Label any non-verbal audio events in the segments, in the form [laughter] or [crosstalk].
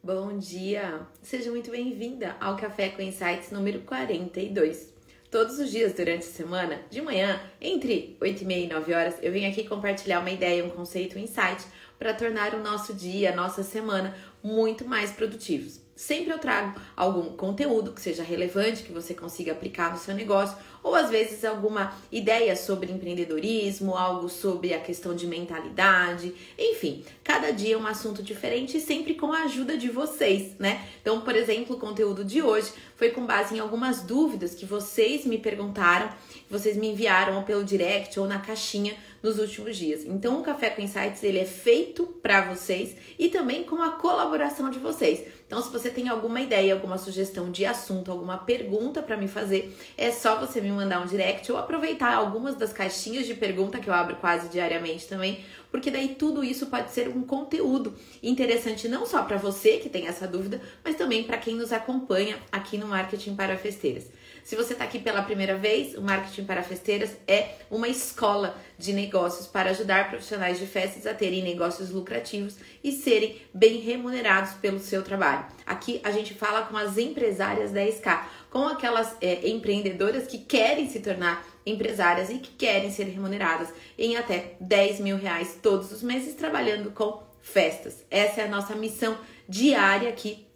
Bom dia! Seja muito bem-vinda ao Café com Insights número 42. Todos os dias durante a semana, de manhã, entre 8 e meia e 9 horas, eu venho aqui compartilhar uma ideia, um conceito, um insight para tornar o nosso dia, a nossa semana muito mais produtivos. Sempre eu trago algum conteúdo que seja relevante, que você consiga aplicar no seu negócio, ou às vezes alguma ideia sobre empreendedorismo, algo sobre a questão de mentalidade, enfim, cada dia é um assunto diferente e sempre com a ajuda de vocês, né? Então, por exemplo, o conteúdo de hoje foi com base em algumas dúvidas que vocês me perguntaram, vocês me enviaram pelo direct ou na caixinha nos últimos dias. Então, o Café com Insights ele é feito para vocês e também com a colaboração de vocês. Então, se você tem alguma ideia, alguma sugestão de assunto, alguma pergunta para me fazer, é só você me mandar um direct ou aproveitar algumas das caixinhas de pergunta que eu abro quase diariamente também, porque daí tudo isso pode ser um conteúdo interessante não só para você que tem essa dúvida, mas também para quem nos acompanha aqui no Marketing para Festeiras. Se você está aqui pela primeira vez, o Marketing para Festeiras é uma escola de negócios para ajudar profissionais de festas a terem negócios lucrativos e serem bem remunerados pelo seu trabalho. Aqui a gente fala com as empresárias 10K, com aquelas é, empreendedoras que querem se tornar empresárias e que querem ser remuneradas em até 10 mil reais todos os meses trabalhando com festas. Essa é a nossa missão diária aqui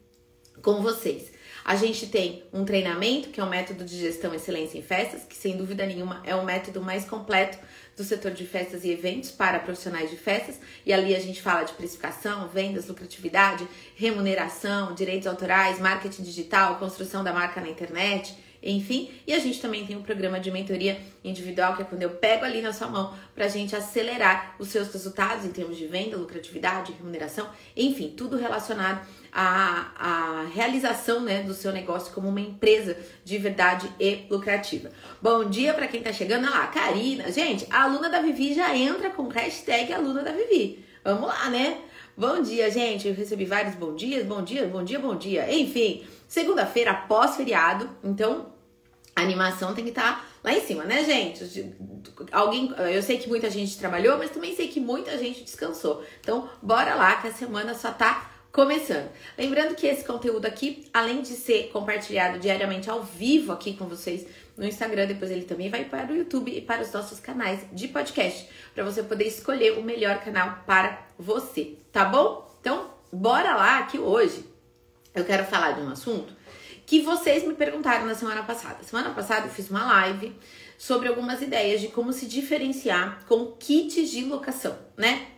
com vocês. A gente tem um treinamento, que é o método de gestão excelência em festas, que sem dúvida nenhuma é o método mais completo do setor de festas e eventos para profissionais de festas. E ali a gente fala de precificação, vendas, lucratividade, remuneração, direitos autorais, marketing digital, construção da marca na internet, enfim. E a gente também tem um programa de mentoria individual, que é quando eu pego ali na sua mão para a gente acelerar os seus resultados em termos de venda, lucratividade, remuneração, enfim, tudo relacionado à, realização né, do seu negócio como uma empresa de verdade e lucrativa. Bom dia para quem está chegando lá, Karina. Gente, a aluna da Vivi já entra com hashtag aluna da Vivi. Vamos lá, né? Bom dia, gente. Eu recebi vários bom dias, bom dia, bom dia, bom dia. Enfim, segunda-feira, pós-feriado, então a animação tem que estar tá lá em cima, né, gente? Alguém, eu sei que muita gente trabalhou, mas também sei que muita gente descansou. Então, bora lá que a semana só tá começando. Lembrando que esse conteúdo aqui, além de ser compartilhado diariamente ao vivo aqui com vocês no Instagram, depois ele também vai para o YouTube e para os nossos canais de podcast, para você poder escolher o melhor canal para você, tá bom? Então, bora lá que hoje eu quero falar de um assunto que vocês me perguntaram na semana passada. Semana passada eu fiz uma live sobre algumas ideias de como se diferenciar com kits de locação, né?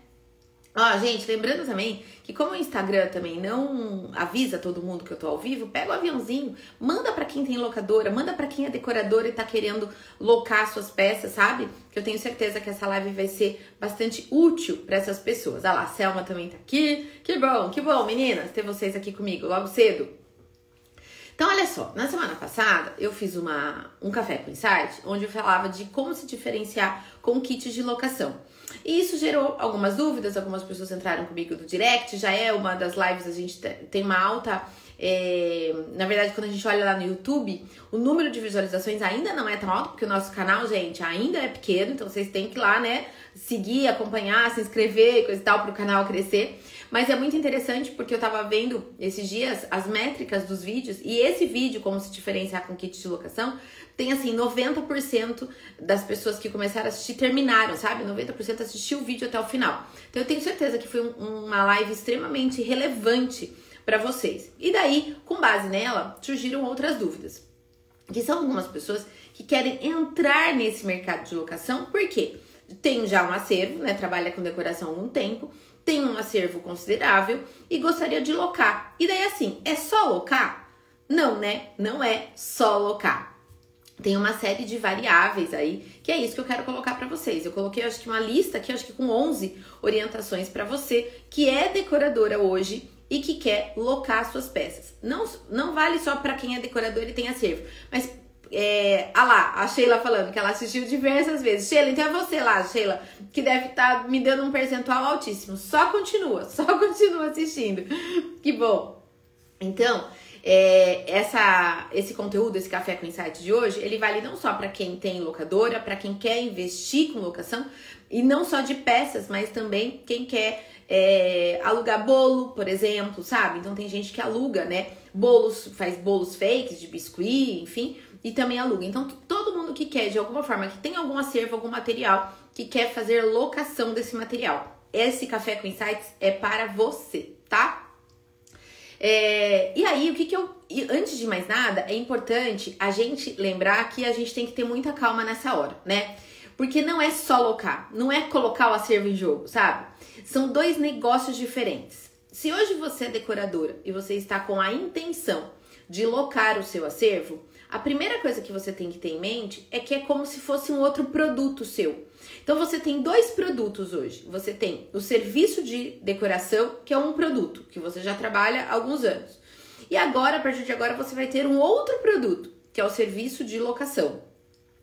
Ó, gente, lembrando também que como o Instagram também não avisa todo mundo que eu tô ao vivo, pega o aviãozinho, manda para quem tem locadora, manda para quem é decorador e tá querendo locar suas peças, sabe? Que eu tenho certeza que essa live vai ser bastante útil para essas pessoas. Ah lá, a Selma também tá aqui. Que bom, que bom, meninas, ter vocês aqui comigo logo cedo. Então, olha só, na semana passada eu fiz uma, um café com insight onde eu falava de como se diferenciar com kits de locação. E isso gerou algumas dúvidas, algumas pessoas entraram comigo no direct, já é uma das lives, a gente tem uma alta. É, na verdade, quando a gente olha lá no YouTube, o número de visualizações ainda não é tão alto, porque o nosso canal, gente, ainda é pequeno, então vocês têm que ir lá, né, seguir, acompanhar, se inscrever, coisa e tal, para o canal crescer. Mas é muito interessante porque eu tava vendo esses dias as métricas dos vídeos e esse vídeo, como se diferenciar com kit de locação, tem assim 90% das pessoas que começaram a assistir terminaram, sabe? 90% assistiu o vídeo até o final. Então eu tenho certeza que foi um, uma live extremamente relevante para vocês. E daí, com base nela, surgiram outras dúvidas. Que são algumas pessoas que querem entrar nesse mercado de locação, porque tem já um acervo, né? Trabalha com decoração há algum tempo, tem um acervo considerável e gostaria de locar. E daí assim, é só locar? Não, né? Não é só locar. Tem uma série de variáveis aí, que é isso que eu quero colocar para vocês. Eu coloquei acho que uma lista aqui, acho que com 11 orientações para você que é decoradora hoje e que quer locar suas peças. Não, não vale só para quem é decorador e tem acervo, mas é, ah lá, a Sheila falando que ela assistiu diversas vezes. Sheila, então é você lá, Sheila, que deve estar tá me dando um percentual altíssimo. Só continua, [laughs] só continua assistindo. Que bom. Então, é, essa, esse conteúdo, esse café com insight de hoje, ele vale não só para quem tem locadora, para quem quer investir com locação E não só de peças, mas também quem quer é, alugar bolo, por exemplo, sabe? Então tem gente que aluga, né? Bolos, faz bolos fakes de biscuit, enfim, e também aluga. Então todo mundo que quer, de alguma forma, que tem algum acervo, algum material, que quer fazer locação desse material. Esse Café com Insights é para você, tá? É, e aí, o que que eu. Antes de mais nada, é importante a gente lembrar que a gente tem que ter muita calma nessa hora, né? Porque não é só locar, não é colocar o acervo em jogo, sabe? São dois negócios diferentes. Se hoje você é decoradora e você está com a intenção de locar o seu acervo, a primeira coisa que você tem que ter em mente é que é como se fosse um outro produto seu. Então você tem dois produtos hoje. Você tem o serviço de decoração, que é um produto que você já trabalha há alguns anos. E agora, a partir de agora, você vai ter um outro produto, que é o serviço de locação.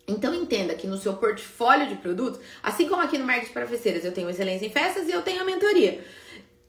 Então entenda que no seu portfólio de produtos, assim como aqui no Marketing para Festeiras, eu tenho excelência em festas e eu tenho a mentoria.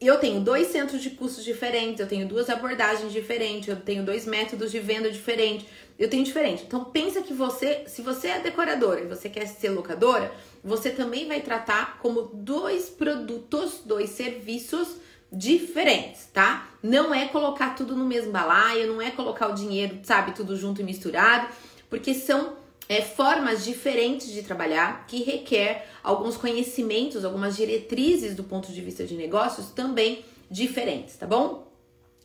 Eu tenho dois centros de custos diferentes, eu tenho duas abordagens diferentes, eu tenho dois métodos de venda diferentes, eu tenho diferente. Então pensa que você, se você é decoradora e você quer ser locadora, você também vai tratar como dois produtos, dois serviços diferentes, tá? Não é colocar tudo no mesmo balaio, não é colocar o dinheiro, sabe, tudo junto e misturado, porque são é, formas diferentes de trabalhar que requer alguns conhecimentos, algumas diretrizes do ponto de vista de negócios também diferentes, tá bom?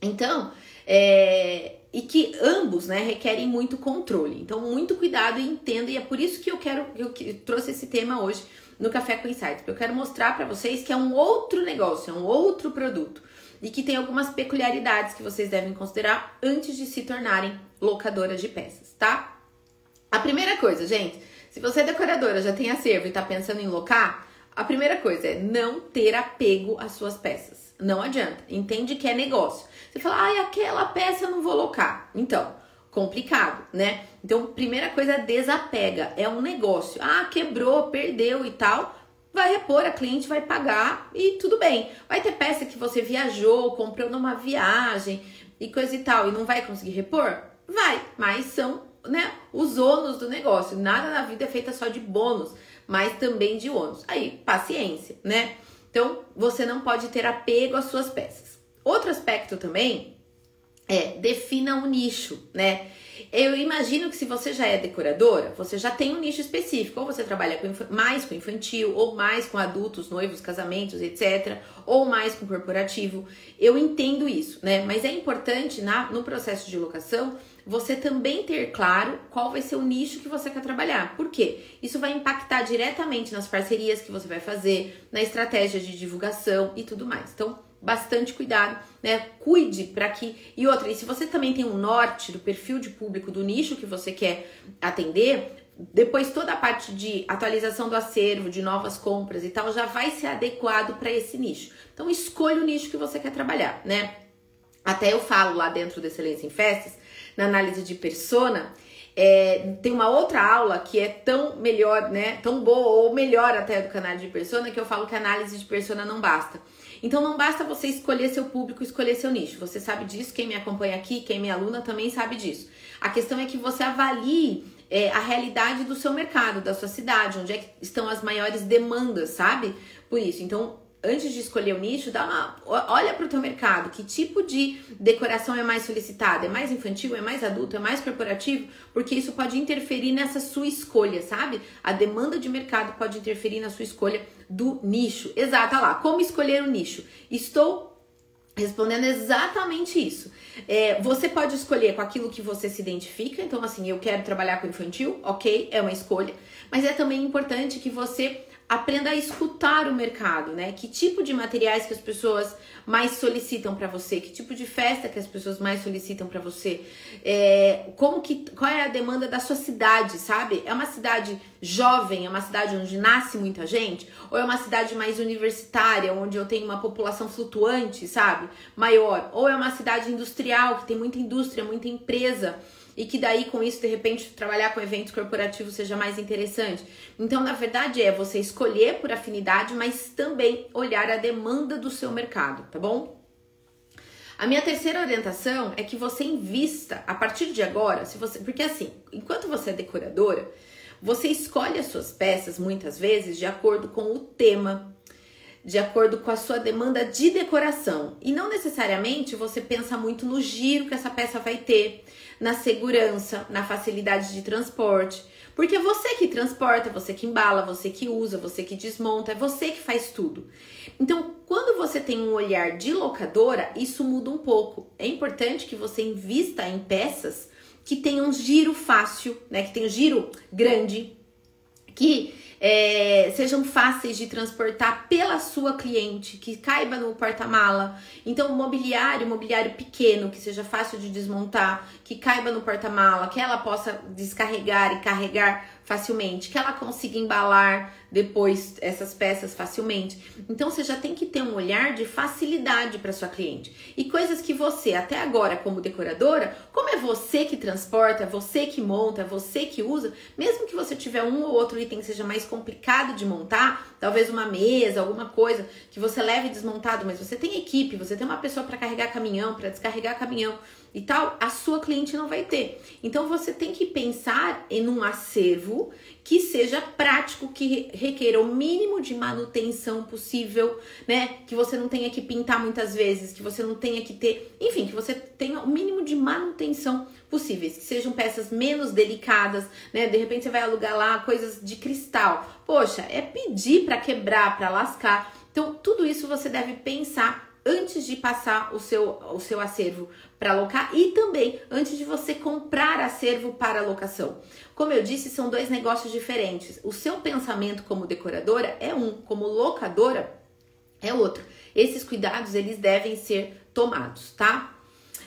Então, é, e que ambos né, requerem muito controle. Então, muito cuidado e entenda, e é por isso que eu quero eu trouxe esse tema hoje no Café com Insights, porque eu quero mostrar para vocês que é um outro negócio, é um outro produto e que tem algumas peculiaridades que vocês devem considerar antes de se tornarem locadoras de peças, tá? A primeira coisa, gente, se você é decoradora, já tem acervo e tá pensando em locar, a primeira coisa é não ter apego às suas peças. Não adianta. Entende que é negócio. Você fala, ai, aquela peça eu não vou locar. Então, complicado, né? Então, primeira coisa, desapega. É um negócio. Ah, quebrou, perdeu e tal. Vai repor, a cliente vai pagar e tudo bem. Vai ter peça que você viajou, comprou numa viagem e coisa e tal, e não vai conseguir repor? Vai, mas são né, os ônus do negócio. Nada na vida é feita só de bônus, mas também de ônus. Aí, paciência, né? Então, você não pode ter apego às suas peças. Outro aspecto também é defina um nicho, né? Eu imagino que se você já é decoradora, você já tem um nicho específico, ou você trabalha com, mais com infantil, ou mais com adultos, noivos, casamentos, etc., ou mais com corporativo. Eu entendo isso, né? Mas é importante na, no processo de locação você também ter claro qual vai ser o nicho que você quer trabalhar. Por quê? Isso vai impactar diretamente nas parcerias que você vai fazer, na estratégia de divulgação e tudo mais. Então, bastante cuidado, né? Cuide para que. E outra, e se você também tem um norte do perfil de público, do nicho que você quer atender, depois toda a parte de atualização do acervo, de novas compras e tal, já vai ser adequado para esse nicho. Então escolha o nicho que você quer trabalhar, né? Até eu falo lá dentro do Excelência em Festas, na análise de persona, é, tem uma outra aula que é tão melhor, né? Tão boa ou melhor até do canal de persona, que eu falo que a análise de persona não basta. Então não basta você escolher seu público, escolher seu nicho. Você sabe disso, quem me acompanha aqui, quem é minha aluna também sabe disso. A questão é que você avalie é, a realidade do seu mercado, da sua cidade, onde é que estão as maiores demandas, sabe? Por isso, então antes de escolher o nicho, dá uma, olha para o teu mercado, que tipo de decoração é mais solicitada? É mais infantil, é mais adulto, é mais corporativo? Porque isso pode interferir nessa sua escolha, sabe? A demanda de mercado pode interferir na sua escolha do nicho. Exato, lá, como escolher o nicho? Estou respondendo exatamente isso. É, você pode escolher com aquilo que você se identifica, então assim, eu quero trabalhar com infantil, ok, é uma escolha, mas é também importante que você aprenda a escutar o mercado, né? Que tipo de materiais que as pessoas mais solicitam para você? Que tipo de festa que as pessoas mais solicitam para você? É, como que, qual é a demanda da sua cidade, sabe? É uma cidade jovem, é uma cidade onde nasce muita gente? Ou é uma cidade mais universitária, onde eu tenho uma população flutuante, sabe? Maior? Ou é uma cidade industrial, que tem muita indústria, muita empresa? E que daí com isso de repente trabalhar com eventos corporativos seja mais interessante. Então, na verdade, é você escolher por afinidade, mas também olhar a demanda do seu mercado, tá bom? A minha terceira orientação é que você invista a partir de agora, se você, porque assim, enquanto você é decoradora, você escolhe as suas peças muitas vezes de acordo com o tema, de acordo com a sua demanda de decoração. E não necessariamente você pensa muito no giro que essa peça vai ter, na segurança, na facilidade de transporte. Porque é você que transporta, você que embala, você que usa, você que desmonta, é você que faz tudo. Então, quando você tem um olhar de locadora, isso muda um pouco. É importante que você invista em peças que tenham giro fácil, né? Que tenham giro grande, que é, sejam fáceis de transportar pela sua cliente, que caiba no porta-mala. Então, mobiliário, mobiliário pequeno, que seja fácil de desmontar, que caiba no porta-mala, que ela possa descarregar e carregar facilmente, que ela consiga embalar depois essas peças facilmente. Então você já tem que ter um olhar de facilidade para sua cliente. E coisas que você até agora como decoradora, como é você que transporta, você que monta, você que usa, mesmo que você tiver um ou outro item que seja mais complicado de montar, talvez uma mesa, alguma coisa que você leve desmontado, mas você tem equipe, você tem uma pessoa para carregar caminhão, para descarregar caminhão e tal, a sua cliente não vai ter. Então você tem que pensar em um acervo que seja prático, que requeira o mínimo de manutenção possível, né? Que você não tenha que pintar muitas vezes, que você não tenha que ter, enfim, que você tenha o mínimo de manutenção possíveis, que sejam peças menos delicadas, né? De repente você vai alugar lá coisas de cristal. Poxa, é pedir para quebrar, para lascar. Então, tudo isso você deve pensar antes de passar o seu, o seu acervo para alocar e também antes de você comprar acervo para locação. Como eu disse, são dois negócios diferentes. O seu pensamento como decoradora é um, como locadora é outro. Esses cuidados eles devem ser tomados, tá?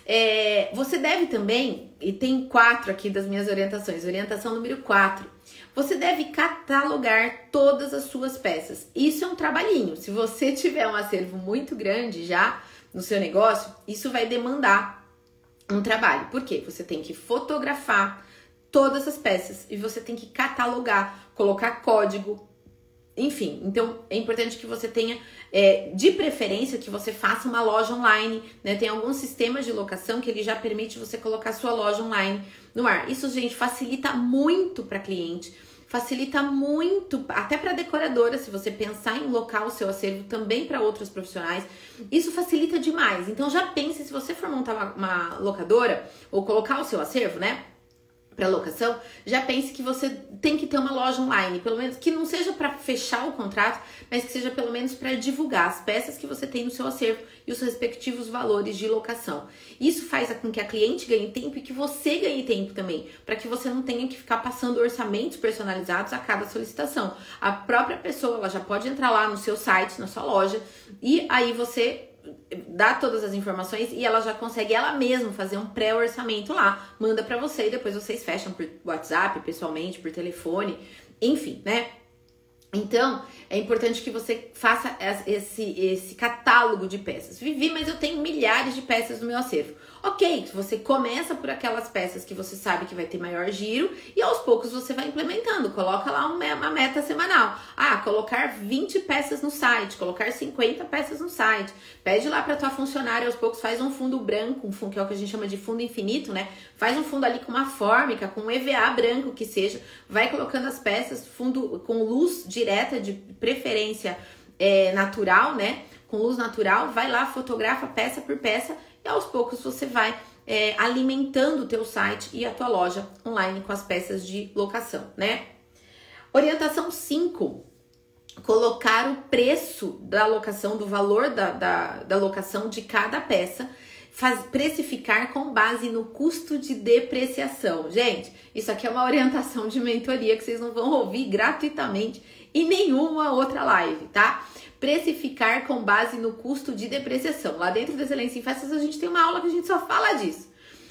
É, você deve também, e tem quatro aqui das minhas orientações, orientação número quatro você deve catalogar todas as suas peças. Isso é um trabalhinho. Se você [laughs] tiver um acervo muito grande já no seu negócio, isso vai demandar um trabalho. Por quê? Você tem que fotografar todas as peças e você tem que catalogar, colocar código, enfim, então é importante que você tenha, é, de preferência, que você faça uma loja online, né? Tem alguns sistemas de locação que ele já permite você colocar sua loja online no ar. Isso, gente, facilita muito para cliente, facilita muito, até para decoradora, se você pensar em locar o seu acervo também para outros profissionais, isso facilita demais. Então já pense, se você for montar uma, uma locadora ou colocar o seu acervo, né? Para locação, já pense que você tem que ter uma loja online, pelo menos que não seja para fechar o contrato, mas que seja pelo menos para divulgar as peças que você tem no seu acervo e os respectivos valores de locação. Isso faz com que a cliente ganhe tempo e que você ganhe tempo também, para que você não tenha que ficar passando orçamentos personalizados a cada solicitação. A própria pessoa ela já pode entrar lá no seu site, na sua loja, e aí você dá todas as informações e ela já consegue ela mesma fazer um pré-orçamento lá, manda para você e depois vocês fecham por WhatsApp, pessoalmente, por telefone, enfim, né? Então, é importante que você faça esse, esse catálogo de peças. Vivi, mas eu tenho milhares de peças no meu acervo. Ok, você começa por aquelas peças que você sabe que vai ter maior giro e aos poucos você vai implementando. Coloca lá uma meta semanal. Ah, colocar 20 peças no site, colocar 50 peças no site. Pede lá para tua funcionária aos poucos, faz um fundo branco, um fundo que é o que a gente chama de fundo infinito, né? Faz um fundo ali com uma fórmica, com um EVA branco que seja. Vai colocando as peças, fundo com luz direta, de preferência é, natural, né? Com luz natural, vai lá, fotografa peça por peça e aos poucos você vai é, alimentando o teu site e a tua loja online com as peças de locação, né? Orientação 5. Colocar o preço da locação, do valor da, da, da locação de cada peça faz, precificar com base no custo de depreciação. Gente, isso aqui é uma [laughs] orientação de mentoria que vocês não vão ouvir gratuitamente em nenhuma outra live, tá? precificar com base no custo de depreciação. Lá dentro da Excelência em Festas a gente tem uma aula que a gente só fala disso.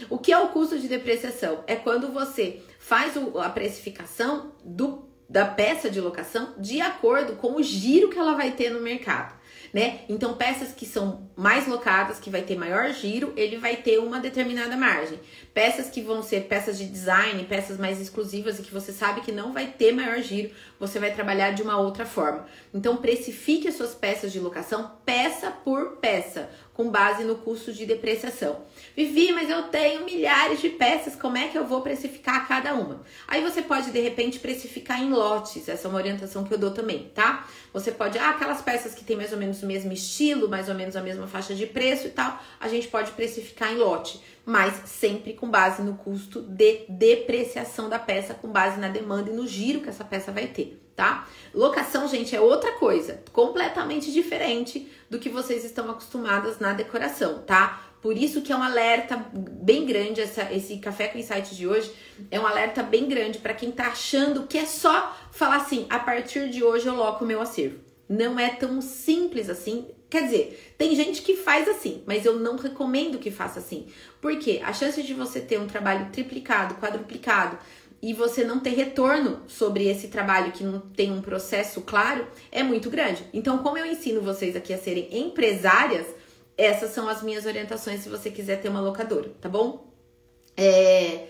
O que é o custo de depreciação? É quando você faz a precificação do, da peça de locação de acordo com o giro que ela vai ter no mercado né? Então, peças que são mais locadas, que vai ter maior giro, ele vai ter uma determinada margem. Peças que vão ser peças de design, peças mais exclusivas e que você sabe que não vai ter maior giro, você vai trabalhar de uma outra forma. Então, precifique as suas peças de locação peça por peça com base no custo de depreciação. Vivi, mas eu tenho milhares de peças, como é que eu vou precificar cada uma? Aí você pode de repente precificar em lotes, essa é uma orientação que eu dou também, tá? Você pode, ah, aquelas peças que tem mais ou menos o mesmo estilo, mais ou menos a mesma faixa de preço e tal, a gente pode precificar em lote, mas sempre com base no custo de depreciação da peça, com base na demanda e no giro que essa peça vai ter tá? Locação, gente, é outra coisa, completamente diferente do que vocês estão acostumadas na decoração, tá? Por isso que é um alerta bem grande essa, esse café com insights de hoje é um alerta bem grande para quem tá achando que é só falar assim, a partir de hoje eu loco o meu acervo. Não é tão simples assim. Quer dizer, tem gente que faz assim, mas eu não recomendo que faça assim. Porque a chance de você ter um trabalho triplicado, quadruplicado, e você não ter retorno sobre esse trabalho que não tem um processo claro é muito grande. Então, como eu ensino vocês aqui a serem empresárias, essas são as minhas orientações se você quiser ter uma locadora, tá bom? É...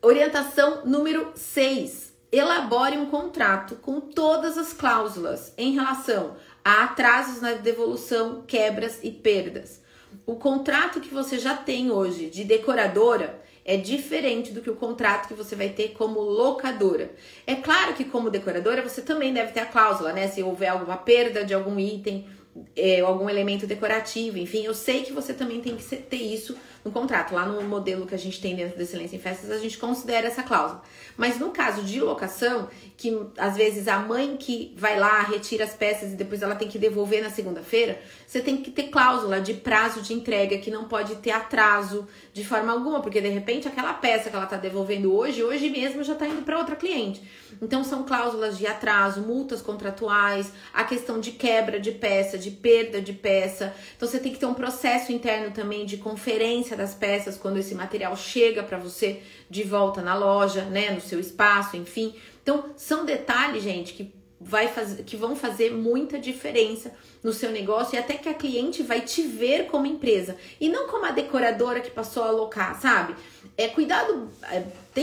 Orientação número 6. Elabore um contrato com todas as cláusulas em relação a atrasos na devolução, quebras e perdas. O contrato que você já tem hoje de decoradora, é diferente do que o contrato que você vai ter como locadora. É claro que como decoradora você também deve ter a cláusula, né? Se houver alguma perda de algum item, é, algum elemento decorativo, enfim, eu sei que você também tem que ter isso no contrato. Lá no modelo que a gente tem dentro da Excelência em Festas, a gente considera essa cláusula. Mas no caso de locação, que às vezes a mãe que vai lá, retira as peças e depois ela tem que devolver na segunda-feira, você tem que ter cláusula de prazo de entrega, que não pode ter atraso de forma alguma, porque de repente aquela peça que ela está devolvendo hoje, hoje mesmo já está indo para outra cliente. Então são cláusulas de atraso, multas contratuais, a questão de quebra de peça, de perda de peça. Então você tem que ter um processo interno também de conferência das peças quando esse material chega para você de volta na loja, né, no seu espaço, enfim. Então, são detalhes, gente, que vai fazer, que vão fazer muita diferença no seu negócio e até que a cliente vai te ver como empresa e não como a decoradora que passou a alocar, sabe? É cuidado, é,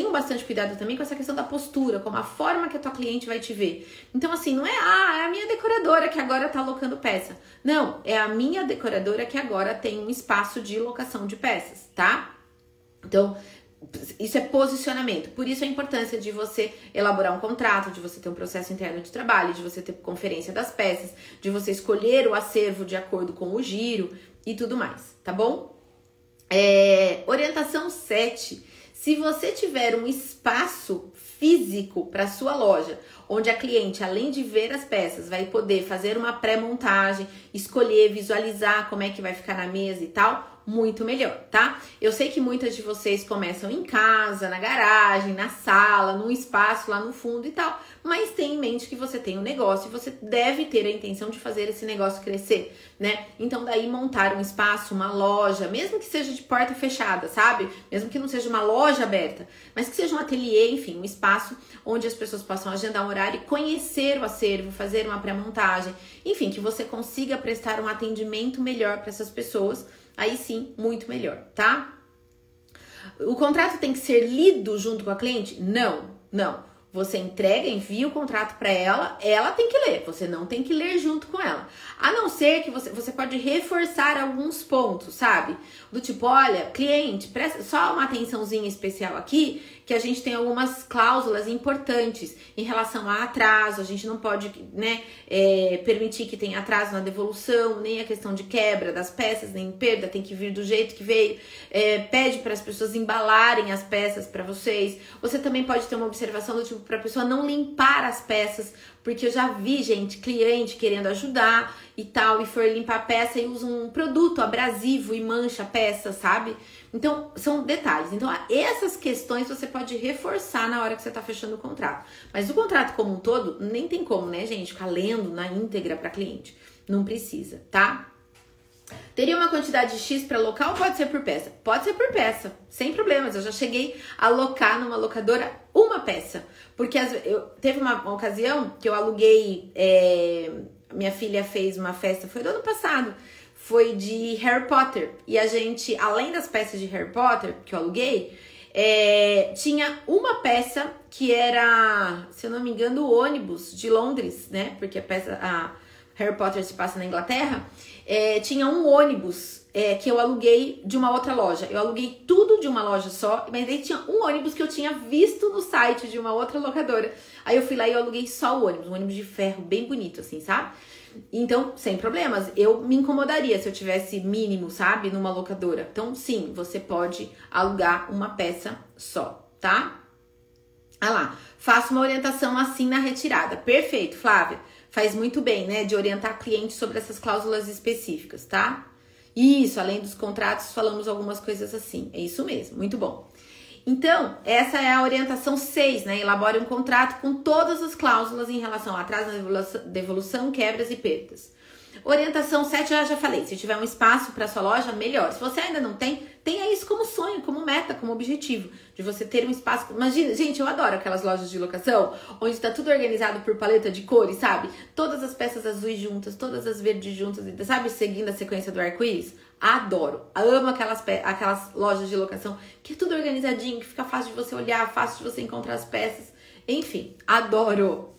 bastante cuidado também com essa questão da postura, como a forma que a tua cliente vai te ver. Então assim, não é ah, é a minha decoradora que agora tá alocando peça. Não, é a minha decoradora que agora tem um espaço de locação de peças, tá? Então, isso é posicionamento. Por isso a importância de você elaborar um contrato, de você ter um processo interno de trabalho, de você ter conferência das peças, de você escolher o acervo de acordo com o giro e tudo mais, tá bom? É, orientação 7. Se você tiver um espaço físico para sua loja, onde a cliente, além de ver as peças, vai poder fazer uma pré-montagem, escolher, visualizar como é que vai ficar na mesa e tal, muito melhor, tá? Eu sei que muitas de vocês começam em casa, na garagem, na sala, num espaço lá no fundo e tal, mas tenha em mente que você tem um negócio e você deve ter a intenção de fazer esse negócio crescer, né? Então, daí montar um espaço, uma loja, mesmo que seja de porta fechada, sabe? Mesmo que não seja uma loja aberta, mas que seja um ateliê, enfim, um espaço onde as pessoas possam agendar um e conhecer o acervo, fazer uma pré-montagem, enfim, que você consiga prestar um atendimento melhor para essas pessoas aí sim, muito melhor, tá? O contrato tem que ser lido junto com a cliente? Não, não. Você entrega, envia o contrato para ela, ela tem que ler, você não tem que ler junto com ela. A não ser que você, você pode reforçar alguns pontos, sabe? Do tipo, olha, cliente, presta só uma atençãozinha especial aqui, que a gente tem algumas cláusulas importantes em relação a atraso, a gente não pode né, é, permitir que tenha atraso na devolução, nem a questão de quebra das peças, nem perda, tem que vir do jeito que veio. É, pede para as pessoas embalarem as peças para vocês. Você também pode ter uma observação do tipo para a pessoa não limpar as peças, porque eu já vi gente, cliente querendo ajudar e tal, e for limpar a peça e usa um produto abrasivo e mancha a peça, sabe? Então, são detalhes. Então, essas questões você pode reforçar na hora que você está fechando o contrato. Mas o contrato como um todo, nem tem como, né, gente, ficar lendo na íntegra para cliente. Não precisa, tá? Teria uma quantidade X para local ou pode ser por peça? Pode ser por peça, sem problemas. Eu já cheguei a alocar numa locadora uma peça. Porque eu, teve uma, uma ocasião que eu aluguei. É, minha filha fez uma festa, foi do ano passado foi de Harry Potter. E a gente, além das peças de Harry Potter que eu aluguei, é, tinha uma peça que era, se eu não me engano, o ônibus de Londres, né? Porque a peça, a Harry Potter se passa na Inglaterra. é, tinha um ônibus é, que eu aluguei de uma outra loja. Eu aluguei tudo de uma loja só, mas aí tinha um ônibus que eu tinha visto no site de uma outra locadora. Aí eu fui lá e eu aluguei só o ônibus, um ônibus de ferro bem bonito, assim, sabe? Então, sem problemas, eu me incomodaria se eu tivesse mínimo, sabe, numa locadora. Então, sim, você pode alugar uma peça só, tá? Ah lá, faça uma orientação assim na retirada. Perfeito, Flávia. Faz muito bem, né, de orientar clientes sobre essas cláusulas específicas, tá? Isso, além dos contratos, falamos algumas coisas assim. É isso mesmo, muito bom. Então, essa é a orientação 6, né? Elabore um contrato com todas as cláusulas em relação a atraso, devolução, quebras e perdas. Orientação 7, eu já falei, se tiver um espaço para sua loja, melhor. Se você ainda não tem, tenha isso como sonho, como meta, como objetivo, de você ter um espaço. Imagina, gente, eu adoro aquelas lojas de locação, onde está tudo organizado por paleta de cores, sabe? Todas as peças azuis juntas, todas as verdes juntas, sabe? Seguindo a sequência do arco-íris. Adoro. Amo aquelas, aquelas lojas de locação que é tudo organizadinho, que fica fácil de você olhar, fácil de você encontrar as peças. Enfim, adoro.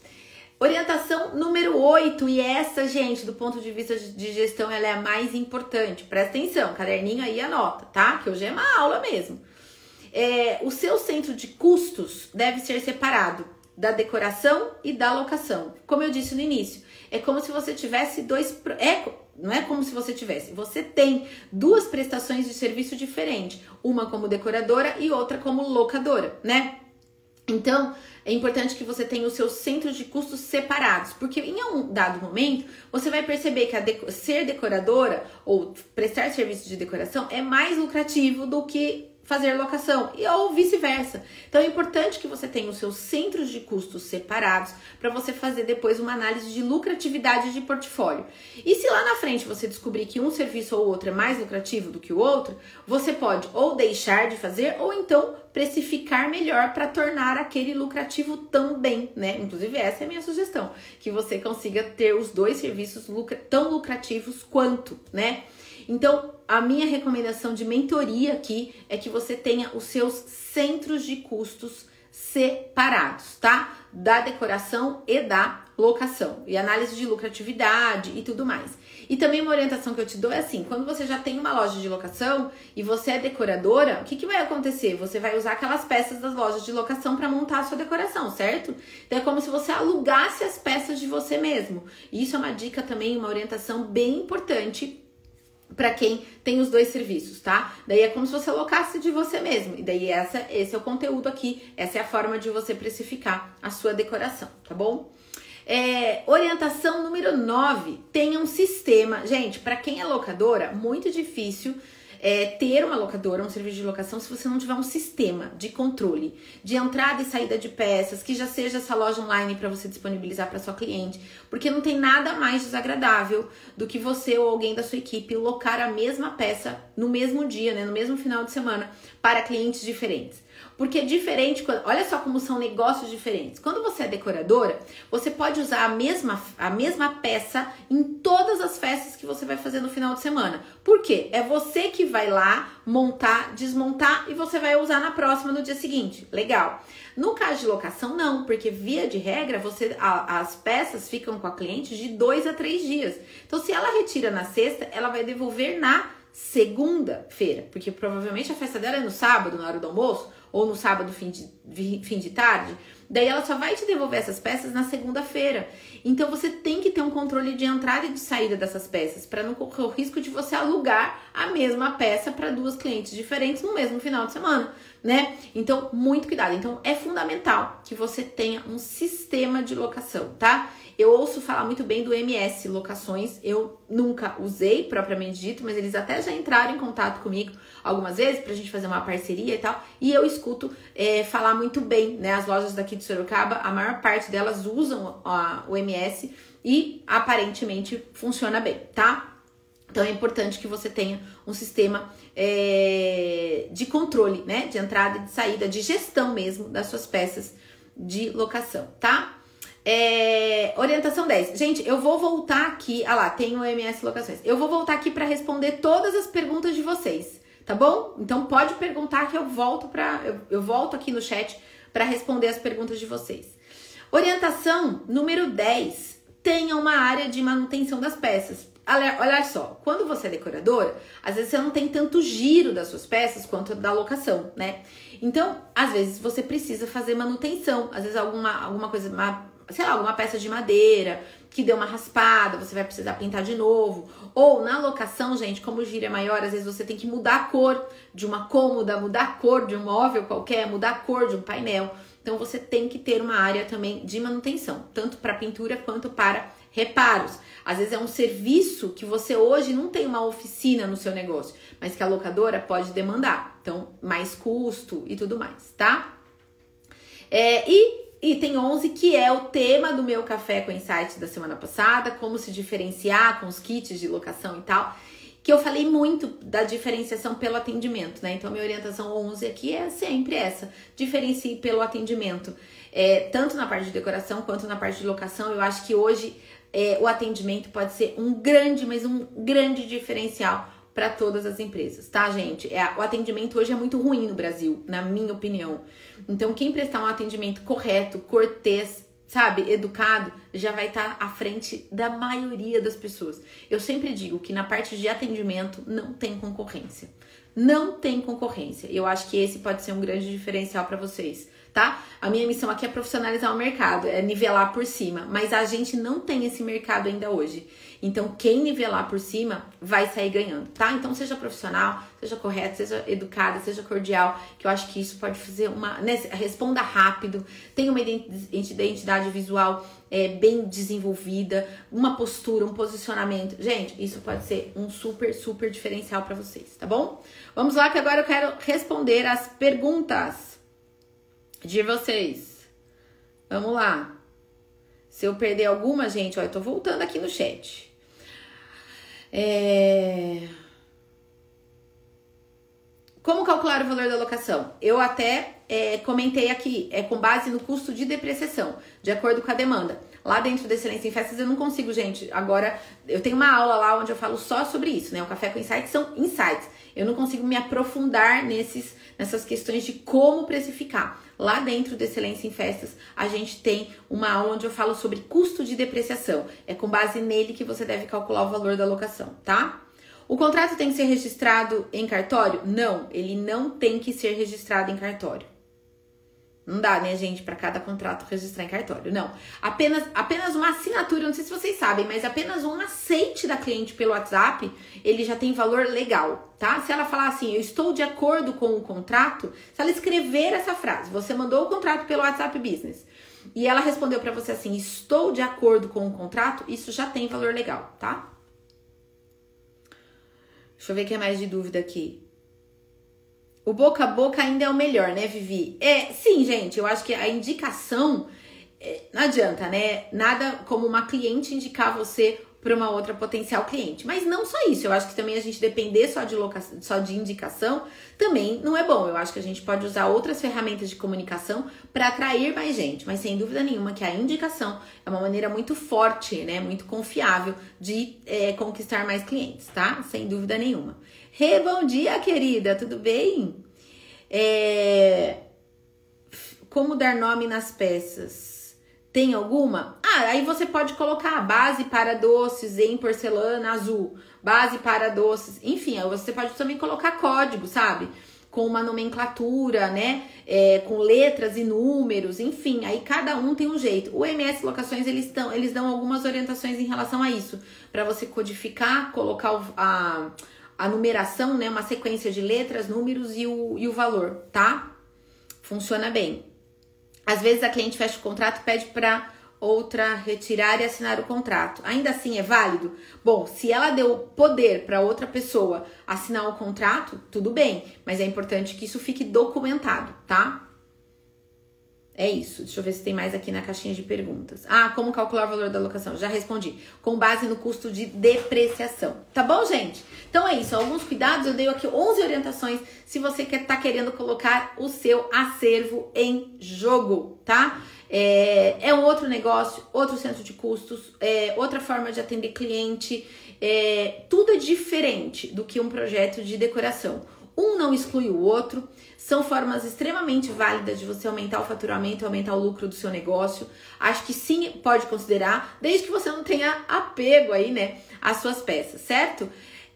Orientação número 8, e essa, gente, do ponto de vista de gestão, ela é a mais importante. Presta atenção, caderninho aí anota, tá? Que hoje é uma aula mesmo. É, o seu centro de custos deve ser separado da decoração e da locação. Como eu disse no início, é como se você tivesse dois. É, não é como se você tivesse. Você tem duas prestações de serviço diferentes, uma como decoradora e outra como locadora, né? Então, é importante que você tenha os seus centros de custos separados, porque em um dado momento você vai perceber que ser decoradora ou prestar serviço de decoração é mais lucrativo do que fazer locação e ou vice-versa. Então é importante que você tenha os seus centros de custos separados para você fazer depois uma análise de lucratividade de portfólio. E se lá na frente você descobrir que um serviço ou outro é mais lucrativo do que o outro, você pode ou deixar de fazer ou então precificar melhor para tornar aquele lucrativo também, né? Inclusive essa é a minha sugestão, que você consiga ter os dois serviços lucra tão lucrativos quanto, né? Então, a minha recomendação de mentoria aqui é que você tenha os seus centros de custos separados, tá? Da decoração e da locação, e análise de lucratividade e tudo mais. E também uma orientação que eu te dou é assim: quando você já tem uma loja de locação e você é decoradora, o que, que vai acontecer? Você vai usar aquelas peças das lojas de locação para montar a sua decoração, certo? Então é como se você alugasse as peças de você mesmo. E isso é uma dica também, uma orientação bem importante para quem tem os dois serviços, tá? Daí é como se você alocasse de você mesmo. E daí essa, esse é o conteúdo aqui, essa é a forma de você precificar a sua decoração, tá bom? É, orientação número 9, tenha um sistema. Gente, para quem é locadora, muito difícil é, ter uma locadora, um serviço de locação, se você não tiver um sistema de controle de entrada e saída de peças, que já seja essa loja online para você disponibilizar para sua cliente, porque não tem nada mais desagradável do que você ou alguém da sua equipe locar a mesma peça no mesmo dia, né, no mesmo final de semana, para clientes diferentes. Porque é diferente, olha só como são negócios diferentes. Quando você é decoradora, você pode usar a mesma, a mesma peça em todas as festas que você vai fazer no final de semana. Por quê? É você que vai lá montar, desmontar e você vai usar na próxima no dia seguinte. Legal. No caso de locação, não, porque via de regra, você a, as peças ficam com a cliente de dois a três dias. Então, se ela retira na sexta, ela vai devolver na segunda-feira, porque provavelmente a festa dela é no sábado, na hora do almoço ou no sábado, fim de, fim de tarde, daí ela só vai te devolver essas peças na segunda-feira. Então você tem que ter um controle de entrada e de saída dessas peças, para não correr o risco de você alugar a mesma peça para duas clientes diferentes no mesmo final de semana, né? Então, muito cuidado. Então, é fundamental que você tenha um sistema de locação, tá? Eu ouço falar muito bem do MS Locações, eu nunca usei propriamente dito, mas eles até já entraram em contato comigo algumas vezes pra gente fazer uma parceria e tal, e eu escuto é, falar muito bem, né? As lojas daqui de Sorocaba, a maior parte delas usam o MS e aparentemente funciona bem, tá? Então é importante que você tenha um sistema é, de controle, né? De entrada e de saída, de gestão mesmo das suas peças de locação, tá? É, orientação 10. Gente, eu vou voltar aqui. Ah lá, tem o MS Locações. Eu vou voltar aqui para responder todas as perguntas de vocês, tá bom? Então pode perguntar que eu volto para eu, eu volto aqui no chat para responder as perguntas de vocês. Orientação número 10. Tenha uma área de manutenção das peças. olha, só, quando você é decoradora, às vezes você não tem tanto giro das suas peças quanto da locação, né? Então, às vezes você precisa fazer manutenção, às vezes alguma, alguma coisa, uma, sei lá, alguma peça de madeira que deu uma raspada, você vai precisar pintar de novo. Ou na locação, gente, como o giro é maior, às vezes você tem que mudar a cor de uma cômoda, mudar a cor de um móvel qualquer, mudar a cor de um painel. Então você tem que ter uma área também de manutenção, tanto para pintura quanto para reparos. Às vezes é um serviço que você hoje não tem uma oficina no seu negócio, mas que a locadora pode demandar. Então, mais custo e tudo mais, tá? É, e item 11, que é o tema do meu café com insights da semana passada, como se diferenciar com os kits de locação e tal, que eu falei muito da diferenciação pelo atendimento, né? Então, minha orientação 11 aqui é sempre essa: diferencie pelo atendimento. É, tanto na parte de decoração quanto na parte de locação, eu acho que hoje é, o atendimento pode ser um grande, mas um grande diferencial para todas as empresas, tá, gente? É, o atendimento hoje é muito ruim no Brasil, na minha opinião. Então, quem prestar um atendimento correto, cortês, sabe, educado, já vai estar tá à frente da maioria das pessoas. Eu sempre digo que na parte de atendimento não tem concorrência. Não tem concorrência. Eu acho que esse pode ser um grande diferencial para vocês tá? A minha missão aqui é profissionalizar o mercado, é nivelar por cima, mas a gente não tem esse mercado ainda hoje. Então, quem nivelar por cima vai sair ganhando, tá? Então, seja profissional, seja correto, seja educada, seja cordial, que eu acho que isso pode fazer uma. Né, responda rápido, tenha uma identidade visual é, bem desenvolvida, uma postura, um posicionamento. Gente, isso pode ser um super, super diferencial para vocês, tá bom? Vamos lá, que agora eu quero responder as perguntas de vocês. Vamos lá. Se eu perder alguma, gente, ó, eu tô voltando aqui no chat. É... Como calcular o valor da locação? Eu até é, comentei aqui, é com base no custo de depreciação, de acordo com a demanda. Lá dentro da Excelência em Festas eu não consigo, gente. Agora, eu tenho uma aula lá onde eu falo só sobre isso, né? O Café com Insights são insights. Eu não consigo me aprofundar nesses, nessas questões de como precificar. Lá dentro do Excelência em Festas, a gente tem uma aula onde eu falo sobre custo de depreciação. É com base nele que você deve calcular o valor da locação, tá? O contrato tem que ser registrado em cartório? Não, ele não tem que ser registrado em cartório. Não dá, né, gente, para cada contrato registrar em cartório. Não. Apenas, apenas uma assinatura, não sei se vocês sabem, mas apenas um aceite da cliente pelo WhatsApp, ele já tem valor legal, tá? Se ela falar assim, eu estou de acordo com o contrato, se ela escrever essa frase, você mandou o contrato pelo WhatsApp Business, e ela respondeu para você assim, estou de acordo com o contrato, isso já tem valor legal, tá? Deixa eu ver o que é mais de dúvida aqui. O boca a boca ainda é o melhor, né, Vivi? É, sim, gente, eu acho que a indicação é, não adianta, né? Nada como uma cliente indicar você para uma outra potencial cliente. Mas não só isso, eu acho que também a gente depender só de locação, só de indicação também não é bom. Eu acho que a gente pode usar outras ferramentas de comunicação para atrair mais gente, mas sem dúvida nenhuma que a indicação é uma maneira muito forte, né? Muito confiável de é, conquistar mais clientes, tá? Sem dúvida nenhuma. Rê, bom dia, querida, tudo bem? É... Como dar nome nas peças? Tem alguma? Ah, aí você pode colocar base para doces em porcelana azul, base para doces, enfim, você pode também colocar código, sabe? Com uma nomenclatura, né? É, com letras e números, enfim, aí cada um tem um jeito. O MS Locações eles, tão, eles dão algumas orientações em relação a isso, para você codificar, colocar a a numeração, né? Uma sequência de letras, números e o, e o valor, tá? Funciona bem. Às vezes a cliente fecha o contrato pede para outra retirar e assinar o contrato. Ainda assim é válido? Bom, se ela deu poder para outra pessoa assinar o contrato, tudo bem, mas é importante que isso fique documentado, tá? É isso. Deixa eu ver se tem mais aqui na caixinha de perguntas. Ah, como calcular o valor da locação? Já respondi. Com base no custo de depreciação. Tá bom, gente? Então é isso. Alguns cuidados. Eu dei aqui 11 orientações se você quer tá querendo colocar o seu acervo em jogo, tá? É, é um outro negócio, outro centro de custos, é outra forma de atender cliente. É, tudo é diferente do que um projeto de decoração. Um não exclui o outro. São formas extremamente válidas de você aumentar o faturamento, aumentar o lucro do seu negócio. Acho que sim, pode considerar, desde que você não tenha apego aí, né, às suas peças, certo?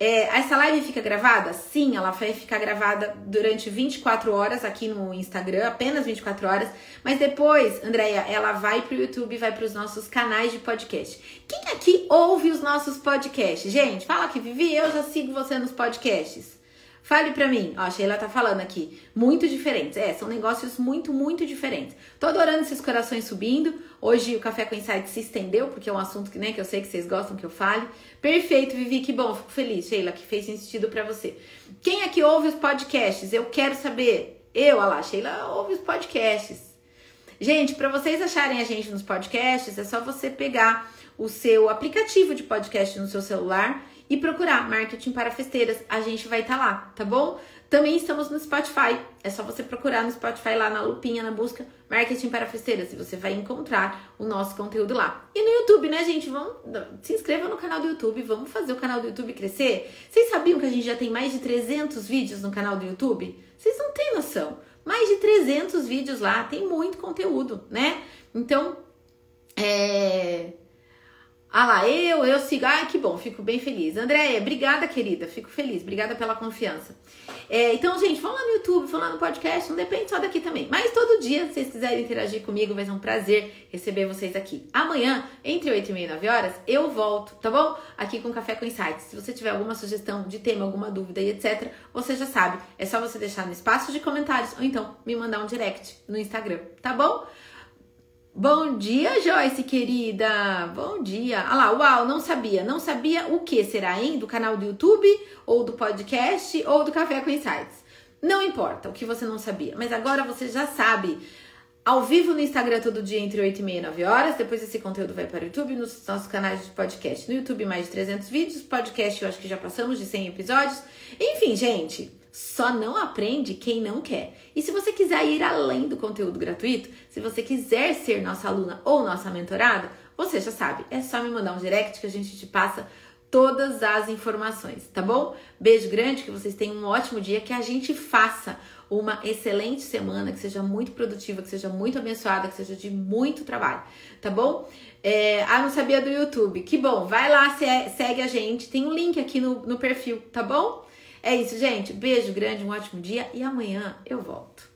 É, essa live fica gravada? Sim, ela vai ficar gravada durante 24 horas aqui no Instagram, apenas 24 horas. Mas depois, Andréia, ela vai pro YouTube, vai para os nossos canais de podcast. Quem aqui ouve os nossos podcasts? Gente, fala aqui, Vivi, eu já sigo você nos podcasts. Fale pra mim. Ó, a Sheila tá falando aqui. Muito diferentes. É, são negócios muito, muito diferentes. Tô adorando esses corações subindo. Hoje o Café com Insight se estendeu, porque é um assunto que, né, que eu sei que vocês gostam que eu fale. Perfeito, Vivi, que bom. Fico feliz, Sheila, que fez sentido para você. Quem aqui ouve os podcasts? Eu quero saber. Eu, olha lá, Sheila ouve os podcasts. Gente, para vocês acharem a gente nos podcasts, é só você pegar o seu aplicativo de podcast no seu celular e procurar marketing para festeiras. A gente vai estar tá lá, tá bom? Também estamos no Spotify. É só você procurar no Spotify lá na lupinha, na busca Marketing para Festeiras. E você vai encontrar o nosso conteúdo lá. E no YouTube, né, gente? Vamos, se inscreva no canal do YouTube. Vamos fazer o canal do YouTube crescer. Vocês sabiam que a gente já tem mais de 300 vídeos no canal do YouTube? Vocês não têm noção. Mais de 300 vídeos lá. Tem muito conteúdo, né? Então, é ah lá, eu, eu sigo. Ai, que bom, fico bem feliz. Andréia, obrigada, querida. Fico feliz, obrigada pela confiança. É, então, gente, vão lá no YouTube, vão lá no podcast, não depende só daqui também. Mas todo dia, se vocês quiserem interagir comigo, vai ser um prazer receber vocês aqui. Amanhã, entre 8 e meia e 9 horas, eu volto, tá bom? Aqui com Café com Insights. Se você tiver alguma sugestão de tema, alguma dúvida e etc., você já sabe. É só você deixar no espaço de comentários ou então me mandar um direct no Instagram, tá bom? Bom dia, Joyce, querida. Bom dia. Ah lá, uau, não sabia. Não sabia o que será, hein? Do canal do YouTube, ou do podcast, ou do Café com Insights. Não importa o que você não sabia, mas agora você já sabe. Ao vivo no Instagram todo dia entre 8 e meia e 9 horas. Depois esse conteúdo vai para o YouTube nos nossos canais de podcast. No YouTube, mais de 300 vídeos. Podcast, eu acho que já passamos de 100 episódios. Enfim, gente. Só não aprende quem não quer. E se você quiser ir além do conteúdo gratuito, se você quiser ser nossa aluna ou nossa mentorada, você já sabe, é só me mandar um direct que a gente te passa todas as informações, tá bom? Beijo grande, que vocês tenham um ótimo dia, que a gente faça uma excelente semana, que seja muito produtiva, que seja muito abençoada, que seja de muito trabalho, tá bom? É, ah, não sabia do YouTube. Que bom, vai lá, segue a gente, tem um link aqui no, no perfil, tá bom? É isso, gente. Beijo grande, um ótimo dia e amanhã eu volto.